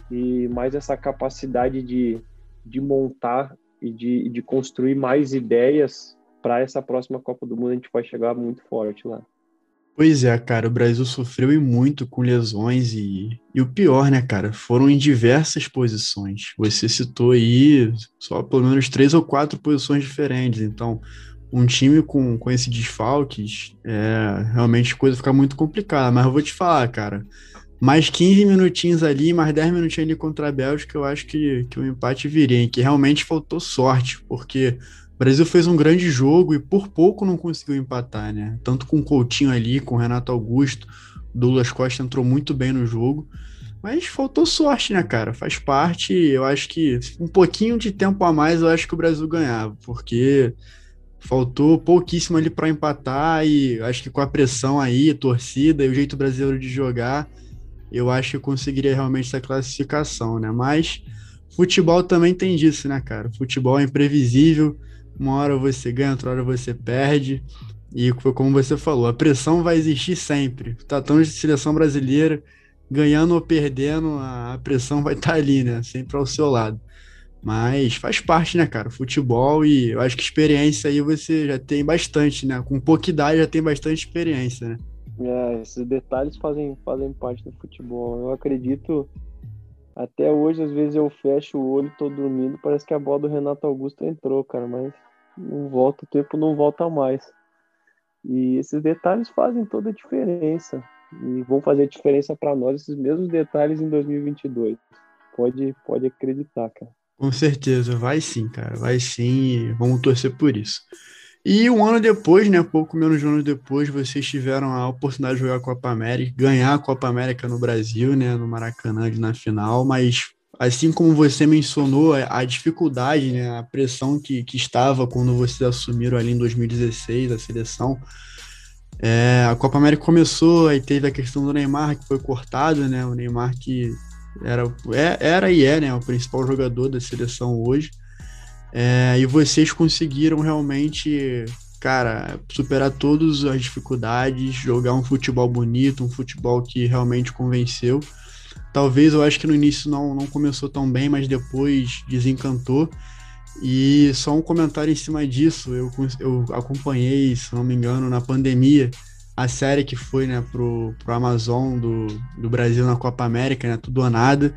e mais essa capacidade de, de montar e de, de construir mais ideias para essa próxima Copa do Mundo, a gente vai chegar muito forte lá. Pois é, cara, o Brasil sofreu e muito com lesões e, e o pior, né, cara, foram em diversas posições. Você citou aí só pelo menos três ou quatro posições diferentes. Então, um time com, com esses desfalques, é, realmente a coisa fica muito complicada. Mas eu vou te falar, cara, mais 15 minutinhos ali, mais 10 minutinhos ali contra a Bélgica, eu acho que, que o empate viria, hein? que realmente faltou sorte, porque o Brasil fez um grande jogo e por pouco não conseguiu empatar, né? Tanto com o Coutinho ali, com o Renato Augusto, Douglas Costa entrou muito bem no jogo. Mas faltou sorte, né, cara? Faz parte. Eu acho que um pouquinho de tempo a mais, eu acho que o Brasil ganhava, porque faltou pouquíssimo ali para empatar e acho que com a pressão aí, torcida e o jeito brasileiro de jogar, eu acho que conseguiria realmente essa classificação, né? Mas futebol também tem disso, né, cara? Futebol é imprevisível. Uma hora você ganha, outra hora você perde. E como você falou, a pressão vai existir sempre. Tratando de seleção brasileira, ganhando ou perdendo, a pressão vai estar tá ali, né? Sempre ao seu lado. Mas faz parte, né, cara? Futebol e eu acho que experiência aí você já tem bastante, né? Com pouca idade já tem bastante experiência, né? É, esses detalhes fazem, fazem parte do futebol. Eu acredito, até hoje, às vezes eu fecho o olho, tô dormindo, parece que a bola do Renato Augusto entrou, cara, mas não volta, o tempo não volta mais. E esses detalhes fazem toda a diferença. E vão fazer diferença para nós esses mesmos detalhes em 2022. Pode, pode acreditar, cara. Com certeza, vai sim, cara, vai sim vamos torcer por isso. E um ano depois, né, pouco menos de um ano depois, vocês tiveram a oportunidade de jogar a Copa América, ganhar a Copa América no Brasil, né, no Maracanã na final, mas assim como você mencionou, a dificuldade, né, a pressão que, que estava quando vocês assumiram ali em 2016 a seleção, é, a Copa América começou, aí teve a questão do Neymar que foi cortado, né, o Neymar que era, é, era e é, né, o principal jogador da seleção hoje, é, e vocês conseguiram realmente, cara, superar todas as dificuldades, jogar um futebol bonito, um futebol que realmente convenceu. Talvez eu acho que no início não, não começou tão bem, mas depois desencantou. E só um comentário em cima disso, eu, eu acompanhei, se não me engano, na pandemia, a série que foi né, pro, pro Amazon do, do Brasil na Copa América, né, tudo ou nada.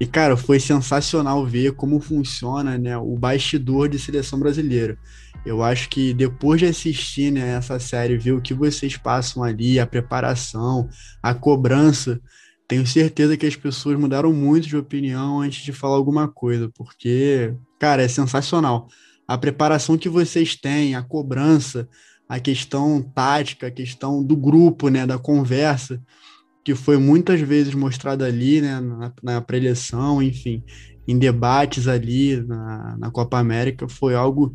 E, cara, foi sensacional ver como funciona né, o bastidor de seleção brasileira. Eu acho que depois de assistir né, essa série, ver o que vocês passam ali, a preparação, a cobrança, tenho certeza que as pessoas mudaram muito de opinião antes de falar alguma coisa, porque, cara, é sensacional. A preparação que vocês têm, a cobrança, a questão tática, a questão do grupo, né, da conversa que foi muitas vezes mostrado ali, né, na, na preleção, enfim, em debates ali na, na Copa América, foi algo,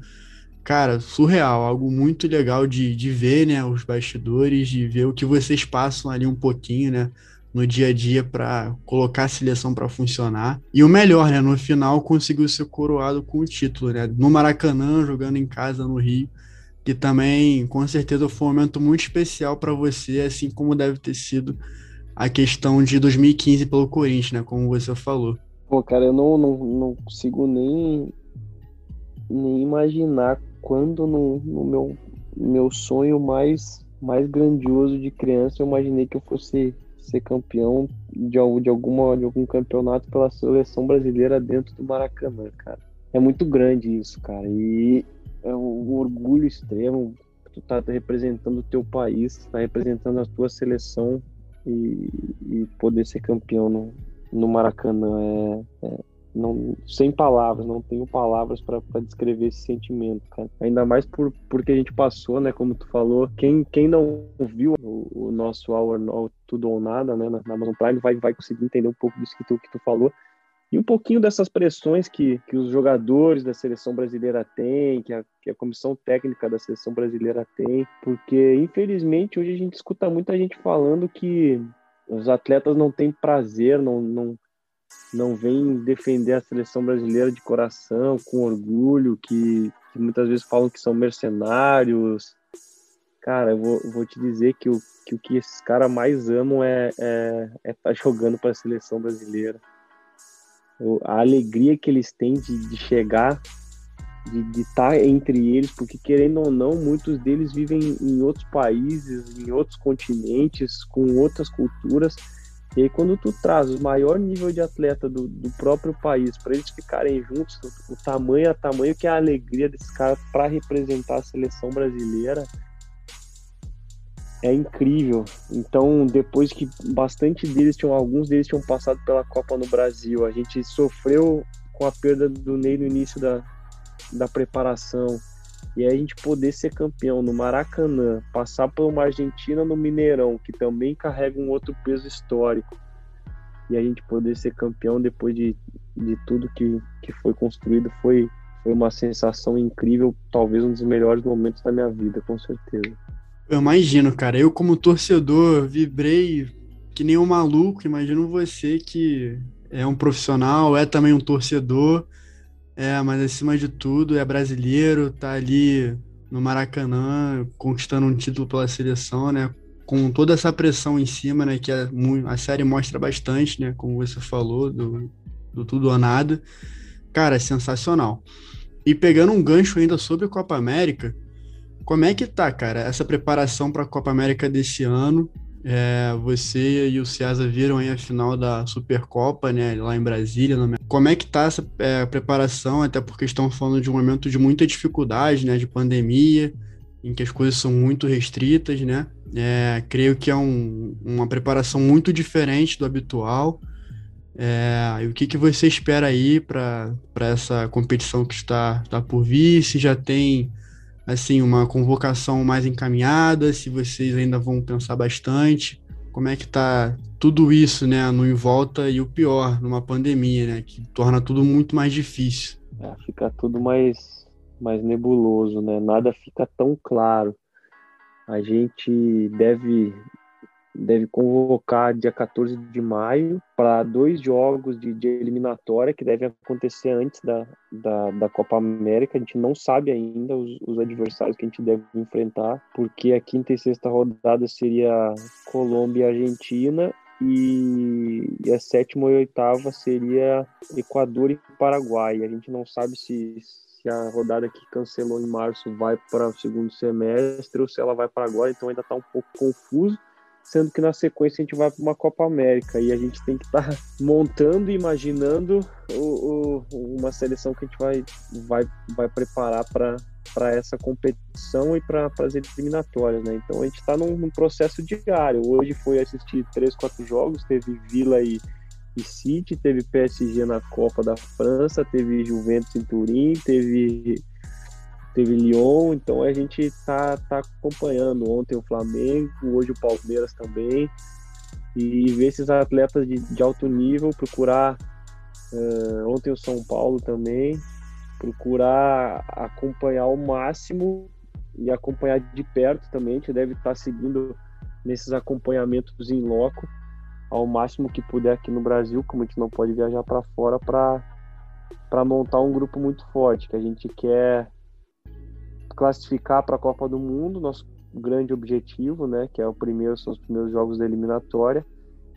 cara, surreal, algo muito legal de, de ver, né, os bastidores, de ver o que vocês passam ali um pouquinho, né, no dia a dia para colocar a seleção para funcionar. E o melhor, né, no final conseguiu ser coroado com o título, né, no Maracanã, jogando em casa no Rio, que também, com certeza, foi um momento muito especial para você, assim como deve ter sido a questão de 2015 pelo Corinthians, né? Como você falou. Pô, cara, eu não, não, não consigo nem, nem imaginar quando no, no meu, meu sonho mais, mais grandioso de criança eu imaginei que eu fosse ser campeão de, de, alguma, de algum campeonato pela seleção brasileira dentro do Maracanã, cara. É muito grande isso, cara. E é um orgulho extremo. Tu tá representando o teu país, tá representando a tua seleção e, e poder ser campeão no, no Maracanã é, é, não, sem palavras, não tenho palavras para descrever esse sentimento, cara. Ainda mais por porque a gente passou, né? Como tu falou, quem, quem não viu o, o nosso Hour no, Tudo ou Nada, né? Na, na Amazon Prime vai, vai conseguir entender um pouco disso que tu, que tu falou e um pouquinho dessas pressões que, que os jogadores da seleção brasileira têm, que a, que a comissão técnica da seleção brasileira tem, porque infelizmente hoje a gente escuta muita gente falando que os atletas não têm prazer, não, não, não vêm defender a seleção brasileira de coração, com orgulho, que, que muitas vezes falam que são mercenários. Cara, eu vou, vou te dizer que o, que o que esses caras mais amam é estar é, é tá jogando para a seleção brasileira a alegria que eles têm de, de chegar, de estar tá entre eles, porque querendo ou não, muitos deles vivem em outros países, em outros continentes, com outras culturas. E aí, quando tu traz o maior nível de atleta do, do próprio país para eles ficarem juntos, o, o tamanho a tamanho que é a alegria desses caras para representar a seleção brasileira, é incrível. Então, depois que bastante deles tinham, alguns deles tinham passado pela Copa no Brasil, a gente sofreu com a perda do Ney no início da, da preparação. E aí a gente poder ser campeão no Maracanã, passar por uma Argentina no Mineirão, que também carrega um outro peso histórico. E a gente poder ser campeão depois de, de tudo que, que foi construído foi, foi uma sensação incrível, talvez um dos melhores momentos da minha vida, com certeza. Eu imagino, cara. Eu, como torcedor, vibrei que nem um maluco. Imagino você que é um profissional, é também um torcedor, é, mas acima de tudo é brasileiro, tá ali no Maracanã conquistando um título pela seleção, né? Com toda essa pressão em cima, né? Que a, a série mostra bastante, né? Como você falou, do, do tudo ou nada. Cara, é sensacional. E pegando um gancho ainda sobre a Copa América, como é que tá, cara, essa preparação para a Copa América desse ano? É, você e o César viram aí a final da Supercopa, né, lá em Brasília. Como é que tá essa é, preparação, até porque estão falando de um momento de muita dificuldade, né, de pandemia, em que as coisas são muito restritas, né? É, creio que é um, uma preparação muito diferente do habitual. É, e o que, que você espera aí para essa competição que está, está por vir? Se já tem assim uma convocação mais encaminhada, se vocês ainda vão pensar bastante, como é que tá tudo isso, né, no em volta e o pior, numa pandemia, né, que torna tudo muito mais difícil. É, fica tudo mais mais nebuloso, né? Nada fica tão claro. A gente deve deve convocar dia 14 de maio para dois jogos de, de, eliminatória que devem acontecer antes da, da, da, Copa América. A gente não sabe ainda os, os, adversários que a gente deve enfrentar, porque a quinta e sexta rodada seria Colômbia e Argentina. E, e a sétima e oitava seria Equador e Paraguai. A gente não sabe se, se a rodada que cancelou em março vai para o segundo semestre ou se ela vai para agora, então ainda está um pouco confuso sendo que na sequência a gente vai para uma Copa América e a gente tem que estar tá montando e imaginando o, o, uma seleção que a gente vai, vai, vai preparar para para essa competição e para as eliminatórias, né? Então a gente está num, num, processo diário. Hoje foi assistir três, quatro jogos, teve Vila e, e City, teve PSG na Copa da França, teve Juventus em Turim, teve teve Lyon, então a gente tá, tá acompanhando. Ontem o Flamengo, hoje o Palmeiras também, e ver esses atletas de, de alto nível, procurar uh, ontem o São Paulo também, procurar acompanhar o máximo e acompanhar de perto também, a gente deve estar tá seguindo nesses acompanhamentos em loco ao máximo que puder aqui no Brasil, como a gente não pode viajar para fora para montar um grupo muito forte, que a gente quer classificar para a Copa do Mundo, nosso grande objetivo, né, que é o primeiro, são os primeiros jogos da eliminatória,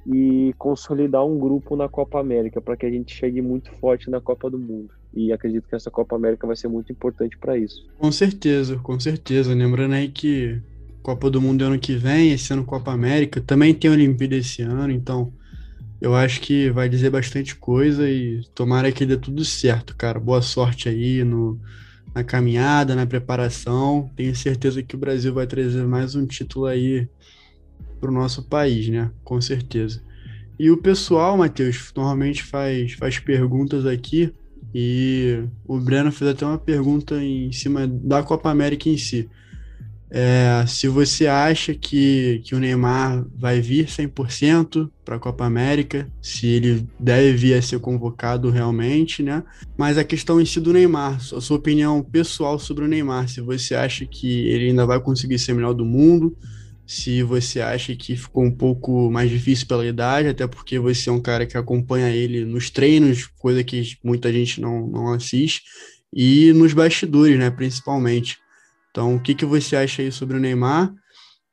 e consolidar um grupo na Copa América para que a gente chegue muito forte na Copa do Mundo. E acredito que essa Copa América vai ser muito importante para isso. Com certeza, com certeza. Lembrando aí que Copa do Mundo é ano que vem, esse ano Copa América, também tem Olimpíada esse ano, então eu acho que vai dizer bastante coisa e tomara que dê tudo certo, cara. Boa sorte aí no, na caminhada, na preparação. Tenho certeza que o Brasil vai trazer mais um título aí para o nosso país, né? Com certeza. E o pessoal, Matheus, normalmente faz, faz perguntas aqui. E o Breno fez até uma pergunta em cima da Copa América em si. É, se você acha que, que o Neymar vai vir 100% para a Copa América, se ele deve vir a ser convocado realmente, né? Mas a questão em si do Neymar, a sua opinião pessoal sobre o Neymar, se você acha que ele ainda vai conseguir ser melhor do mundo, se você acha que ficou um pouco mais difícil pela idade, até porque você é um cara que acompanha ele nos treinos, coisa que muita gente não, não assiste, e nos bastidores, né, principalmente. Então, o que, que você acha aí sobre o Neymar?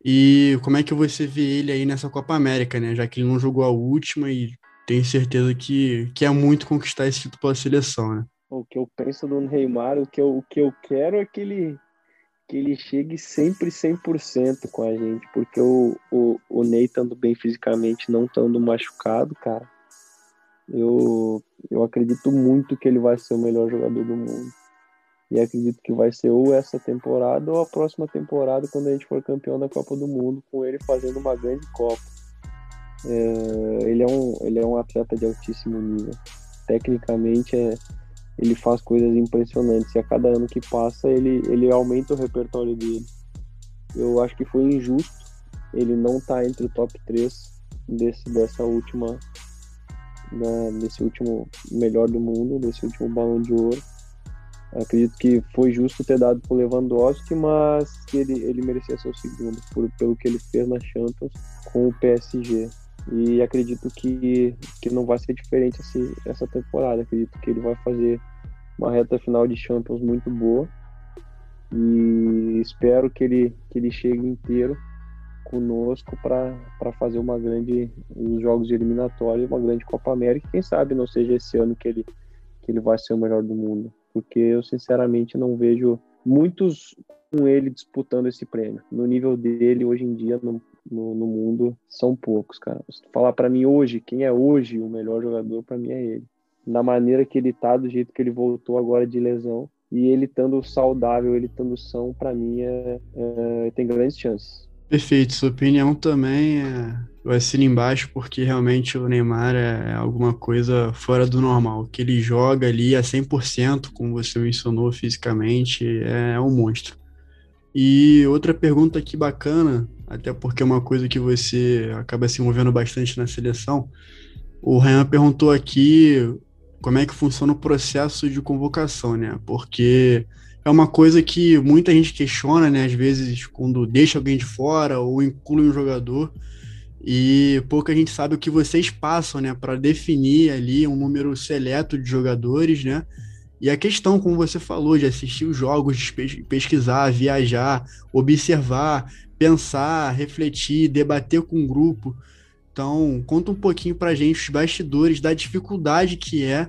E como é que você vê ele aí nessa Copa América, né? Já que ele não jogou a última e tenho certeza que quer muito conquistar esse título pela seleção, né? O que eu penso do Neymar, o que eu, o que eu quero é que ele, que ele chegue sempre 100% com a gente, porque o, o, o Ney estando bem fisicamente, não estando machucado, cara, eu, eu acredito muito que ele vai ser o melhor jogador do mundo. E acredito que vai ser ou essa temporada ou a próxima temporada, quando a gente for campeão da Copa do Mundo, com ele fazendo uma grande Copa. É, ele, é um, ele é um atleta de altíssimo nível. Tecnicamente, é, ele faz coisas impressionantes. E a cada ano que passa, ele, ele aumenta o repertório dele. Eu acho que foi injusto ele não estar tá entre o top 3 desse, dessa última. Da, desse último melhor do mundo, desse último balão de ouro Acredito que foi justo ter dado pro Lewandowski, mas que ele, ele merecia ser o segundo, por, pelo que ele fez na Champions com o PSG. E acredito que, que não vai ser diferente esse, essa temporada. Acredito que ele vai fazer uma reta final de Champions muito boa. E espero que ele, que ele chegue inteiro conosco para fazer uma grande os jogos de eliminatória, uma grande Copa América. Quem sabe não seja esse ano que ele, que ele vai ser o melhor do mundo porque eu sinceramente não vejo muitos com ele disputando esse prêmio. No nível dele, hoje em dia, no, no, no mundo, são poucos, cara. Se falar para mim hoje, quem é hoje o melhor jogador, para mim é ele. Na maneira que ele tá, do jeito que ele voltou agora de lesão, e ele estando saudável, ele estando são, para mim é, é, tem grandes chances. Perfeito, sua opinião também é, eu assino embaixo porque realmente o Neymar é alguma coisa fora do normal. Que ele joga ali a 100%, como você mencionou fisicamente, é um monstro. E outra pergunta aqui bacana, até porque é uma coisa que você acaba se movendo bastante na seleção. O Ryan perguntou aqui como é que funciona o processo de convocação, né? Porque é uma coisa que muita gente questiona, né? Às vezes, quando deixa alguém de fora ou inclui um jogador. E pouca gente sabe o que vocês passam, né? Para definir ali um número seleto de jogadores, né? E a questão, como você falou, de assistir os jogos, de pesquisar, viajar, observar, pensar, refletir, debater com o grupo. Então, conta um pouquinho para gente os bastidores da dificuldade que é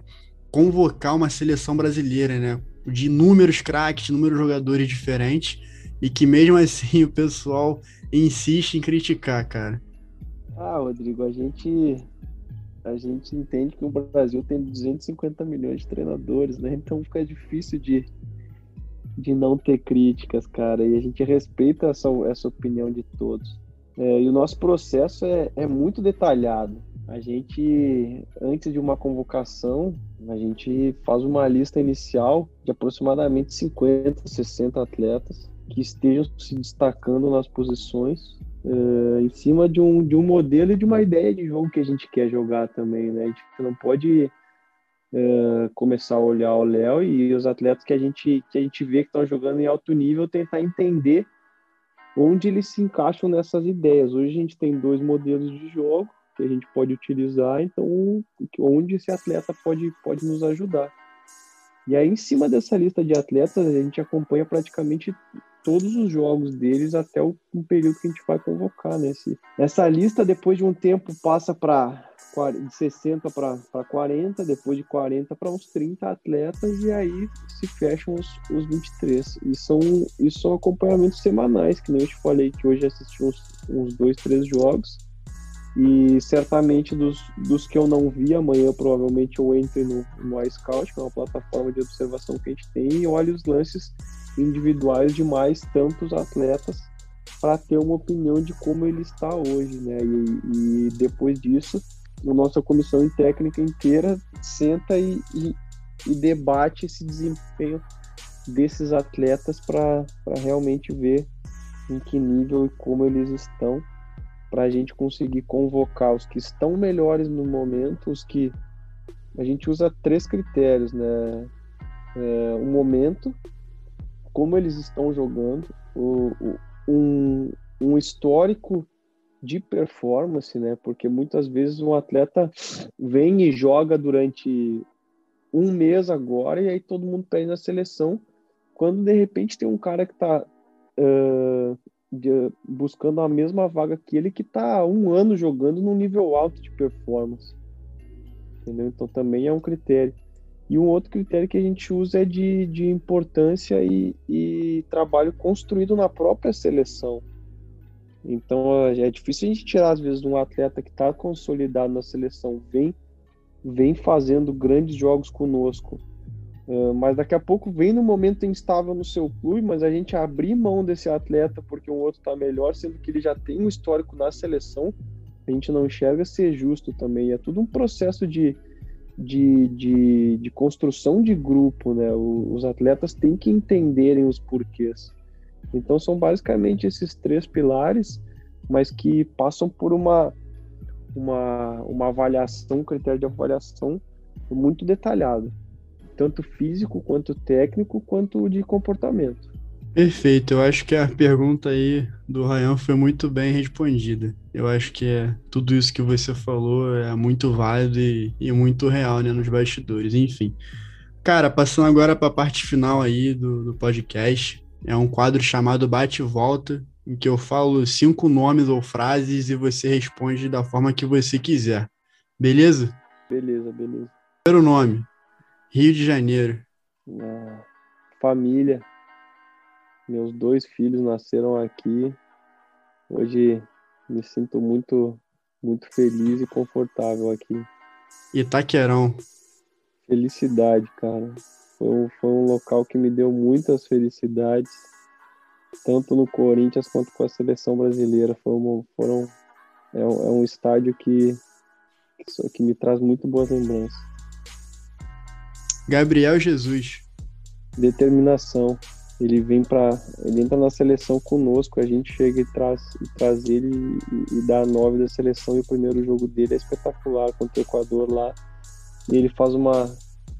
convocar uma seleção brasileira, né? de inúmeros craques, inúmeros jogadores diferentes, e que mesmo assim o pessoal insiste em criticar, cara. Ah, Rodrigo, a gente a gente entende que o Brasil tem 250 milhões de treinadores, né? Então fica difícil de, de não ter críticas, cara. E a gente respeita essa, essa opinião de todos. É, e o nosso processo é, é muito detalhado. A gente, antes de uma convocação, a gente faz uma lista inicial de aproximadamente 50, 60 atletas que estejam se destacando nas posições uh, em cima de um, de um modelo e de uma ideia de jogo que a gente quer jogar também, né? A gente não pode uh, começar a olhar o Léo e os atletas que a gente, que a gente vê que estão jogando em alto nível tentar entender onde eles se encaixam nessas ideias. Hoje a gente tem dois modelos de jogo que a gente pode utilizar, então onde esse atleta pode, pode nos ajudar. E aí, em cima dessa lista de atletas, a gente acompanha praticamente todos os jogos deles até o período que a gente vai convocar. Né? Esse, essa lista, depois de um tempo, passa para de 60 para 40, depois de 40 para uns 30 atletas, e aí se fecham os, os 23. E são, e são acompanhamentos semanais, que nem eu te falei, que hoje assisti uns, uns dois, três jogos. E certamente dos, dos que eu não vi, amanhã provavelmente eu entre no, no iScout, que é uma plataforma de observação que a gente tem, e olho os lances individuais de mais tantos atletas para ter uma opinião de como ele está hoje, né? E, e depois disso, a nossa comissão técnica inteira senta e, e, e debate esse desempenho desses atletas para realmente ver em que nível e como eles estão para a gente conseguir convocar os que estão melhores no momento, os que a gente usa três critérios, né? É, o momento, como eles estão jogando, o, o, um, um histórico de performance, né? Porque muitas vezes um atleta vem e joga durante um mês agora e aí todo mundo pede na seleção, quando de repente tem um cara que está uh, de, buscando a mesma vaga que ele que há um ano jogando num nível alto de performance. Entendeu? Então também é um critério. E um outro critério que a gente usa é de, de importância e, e trabalho construído na própria seleção. Então é difícil a gente tirar, às vezes, um atleta que está consolidado na seleção, vem, vem fazendo grandes jogos conosco, Uh, mas daqui a pouco vem no momento instável no seu clube, mas a gente abrir mão desse atleta porque um outro está melhor, sendo que ele já tem um histórico na seleção, a gente não enxerga ser justo também. É tudo um processo de, de, de, de construção de grupo, né? O, os atletas têm que entenderem os porquês. Então são basicamente esses três pilares, mas que passam por uma, uma, uma avaliação, um critério de avaliação muito detalhado tanto físico quanto técnico, quanto de comportamento. Perfeito, eu acho que a pergunta aí do Ryan foi muito bem respondida. Eu acho que é, tudo isso que você falou é muito válido e, e muito real né, nos bastidores, enfim. Cara, passando agora para a parte final aí do, do podcast, é um quadro chamado Bate e Volta, em que eu falo cinco nomes ou frases e você responde da forma que você quiser. Beleza? Beleza, beleza. Primeiro nome, Rio de Janeiro. É, família. Meus dois filhos nasceram aqui. Hoje me sinto muito, muito feliz e confortável aqui. Itaquerão. Felicidade, cara. Foi um, foi um local que me deu muitas felicidades, tanto no Corinthians quanto com a seleção brasileira. Foram, foram é, um, é um estádio que, que, que me traz muito boas lembranças. Gabriel Jesus. Determinação. Ele vem para, ele entra na seleção conosco, a gente chega e traz, e traz ele e, e dá a nove da seleção e o primeiro jogo dele é espetacular contra o Equador lá. E ele faz uma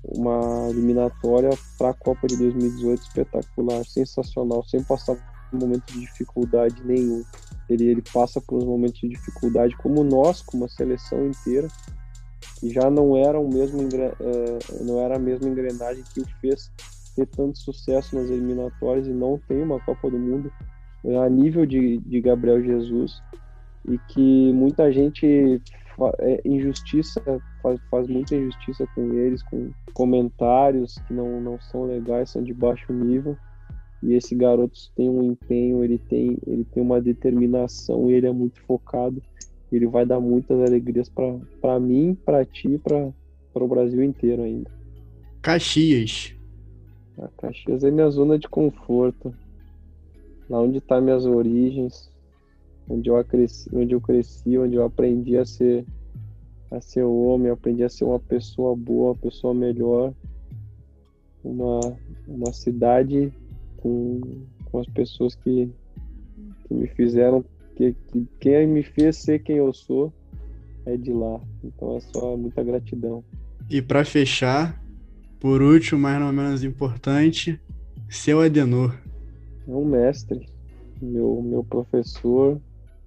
uma eliminatória para a Copa de 2018 espetacular, sensacional, sem passar por um momento de dificuldade nenhum. Ele, ele passa por uns momentos de dificuldade, como nós, como a seleção inteira, que já não era, o mesmo, é, não era a mesma engrenagem que o fez ter tanto sucesso nas eliminatórias e não tem uma Copa do Mundo é, a nível de, de Gabriel Jesus e que muita gente é, injustiça faz, faz muita injustiça com eles, com comentários que não, não são legais, são de baixo nível. E esse garoto tem um empenho, ele tem, ele tem uma determinação ele é muito focado. Ele vai dar muitas alegrias para mim, para ti para o Brasil inteiro ainda. Caxias. A Caxias é minha zona de conforto. Lá onde tá minhas origens, onde eu cresci, onde eu cresci, onde eu aprendi a ser a ser homem, aprendi a ser uma pessoa boa, uma pessoa melhor, uma, uma cidade com, com as pessoas que, que me fizeram, que, que quem me fez ser quem eu sou é de lá. Então é só muita gratidão. E para fechar, por último, mas não menos importante, seu Adenor. É um mestre, meu, meu professor,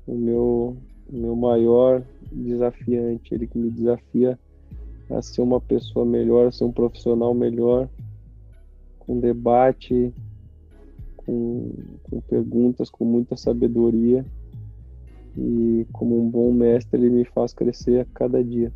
o meu, meu maior desafiante, ele que me desafia a ser uma pessoa melhor, a ser um profissional melhor, com debate, com, com perguntas, com muita sabedoria. E como um bom mestre, ele me faz crescer a cada dia.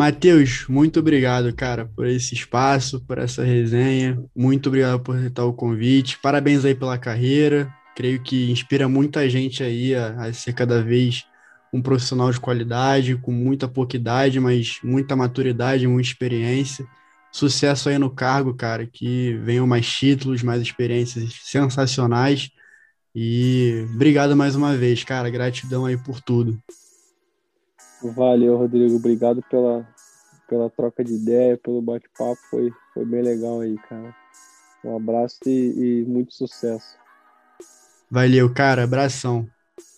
Matheus, muito obrigado, cara, por esse espaço, por essa resenha. Muito obrigado por aceitar o convite. Parabéns aí pela carreira. Creio que inspira muita gente aí a, a ser cada vez um profissional de qualidade, com muita pouca idade, mas muita maturidade, muita experiência. Sucesso aí no cargo, cara, que venham mais títulos, mais experiências sensacionais. E obrigado mais uma vez, cara. Gratidão aí por tudo. Valeu, Rodrigo. Obrigado pela, pela troca de ideia, pelo bate-papo. Foi, foi bem legal aí, cara. Um abraço e, e muito sucesso. Valeu, cara. Abração.